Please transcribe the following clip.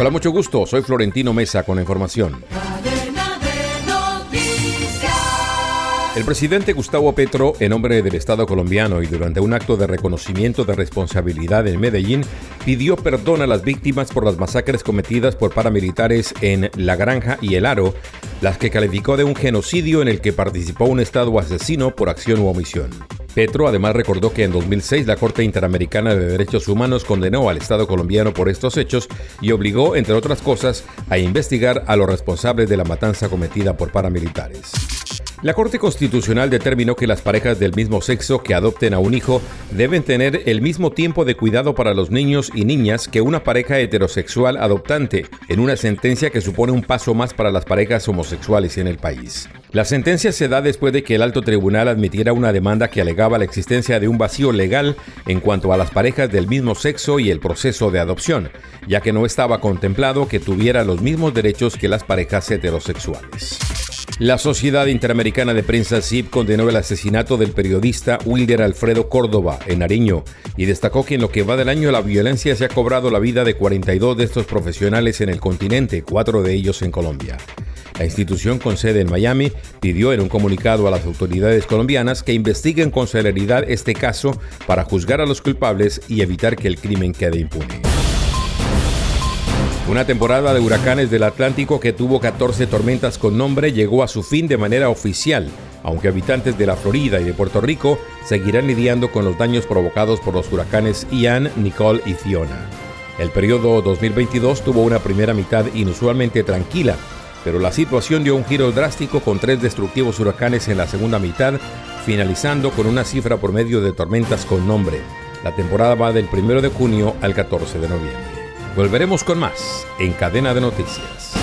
Hola, mucho gusto. Soy Florentino Mesa con la información. El presidente Gustavo Petro, en nombre del Estado colombiano y durante un acto de reconocimiento de responsabilidad en Medellín, pidió perdón a las víctimas por las masacres cometidas por paramilitares en La Granja y El Aro, las que calificó de un genocidio en el que participó un Estado asesino por acción u omisión. Petro además recordó que en 2006 la Corte Interamericana de Derechos Humanos condenó al Estado colombiano por estos hechos y obligó, entre otras cosas, a investigar a los responsables de la matanza cometida por paramilitares. La Corte Constitucional determinó que las parejas del mismo sexo que adopten a un hijo deben tener el mismo tiempo de cuidado para los niños y niñas que una pareja heterosexual adoptante, en una sentencia que supone un paso más para las parejas homosexuales en el país. La sentencia se da después de que el alto tribunal admitiera una demanda que alegaba la existencia de un vacío legal en cuanto a las parejas del mismo sexo y el proceso de adopción, ya que no estaba contemplado que tuviera los mismos derechos que las parejas heterosexuales. La Sociedad Interamericana de Prensa CIP condenó el asesinato del periodista Wilder Alfredo Córdoba en Nariño y destacó que en lo que va del año la violencia se ha cobrado la vida de 42 de estos profesionales en el continente, cuatro de ellos en Colombia. La institución con sede en Miami pidió en un comunicado a las autoridades colombianas que investiguen con celeridad este caso para juzgar a los culpables y evitar que el crimen quede impune. Una temporada de huracanes del Atlántico que tuvo 14 tormentas con nombre llegó a su fin de manera oficial, aunque habitantes de la Florida y de Puerto Rico seguirán lidiando con los daños provocados por los huracanes Ian, Nicole y Fiona. El periodo 2022 tuvo una primera mitad inusualmente tranquila, pero la situación dio un giro drástico con tres destructivos huracanes en la segunda mitad, finalizando con una cifra por medio de tormentas con nombre. La temporada va del 1 de junio al 14 de noviembre. Volveremos con más en Cadena de Noticias.